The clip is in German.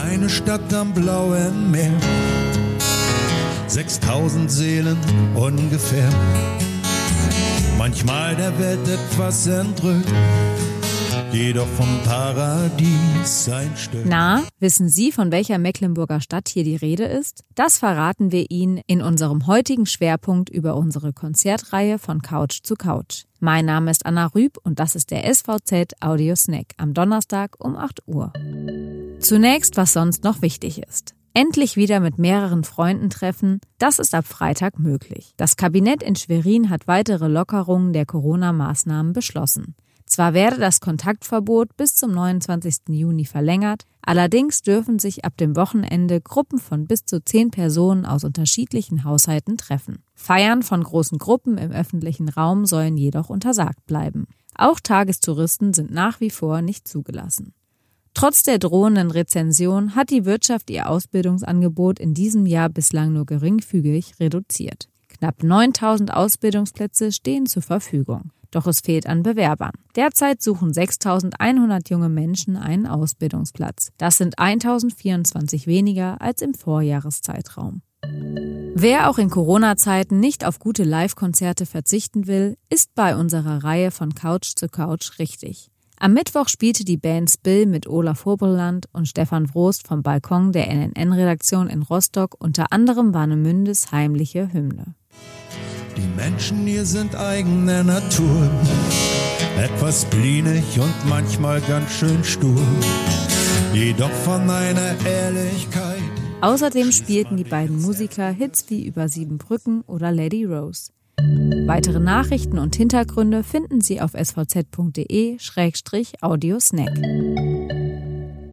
Kleine Stadt am blauen Meer. 6000 Seelen ungefähr. Manchmal der Welt etwas entrückt jedoch vom Paradies ein Stück. Na, wissen Sie, von welcher Mecklenburger Stadt hier die Rede ist? Das verraten wir Ihnen in unserem heutigen Schwerpunkt über unsere Konzertreihe von Couch zu Couch. Mein Name ist Anna Rüb und das ist der SVZ Audio Snack am Donnerstag um 8 Uhr. Zunächst, was sonst noch wichtig ist. Endlich wieder mit mehreren Freunden treffen, das ist ab Freitag möglich. Das Kabinett in Schwerin hat weitere Lockerungen der Corona-Maßnahmen beschlossen. Zwar werde das Kontaktverbot bis zum 29. Juni verlängert, allerdings dürfen sich ab dem Wochenende Gruppen von bis zu zehn Personen aus unterschiedlichen Haushalten treffen. Feiern von großen Gruppen im öffentlichen Raum sollen jedoch untersagt bleiben. Auch Tagestouristen sind nach wie vor nicht zugelassen. Trotz der drohenden Rezension hat die Wirtschaft ihr Ausbildungsangebot in diesem Jahr bislang nur geringfügig reduziert. Knapp 9000 Ausbildungsplätze stehen zur Verfügung. Doch es fehlt an Bewerbern. Derzeit suchen 6100 junge Menschen einen Ausbildungsplatz. Das sind 1024 weniger als im Vorjahreszeitraum. Wer auch in Corona-Zeiten nicht auf gute Live-Konzerte verzichten will, ist bei unserer Reihe von Couch zu Couch richtig. Am Mittwoch spielte die Band Spill mit Olaf Hobeland und Stefan Wrost vom Balkon der NNN-Redaktion in Rostock unter anderem Warnemündes heimliche Hymne. Die Menschen hier sind eigene Natur, etwas blinig und manchmal ganz schön stur, jedoch von einer Ehrlichkeit. Außerdem spielten die beiden Musiker Hits wie Über sieben Brücken oder Lady Rose. Weitere Nachrichten und Hintergründe finden Sie auf svz.de-audiosnack.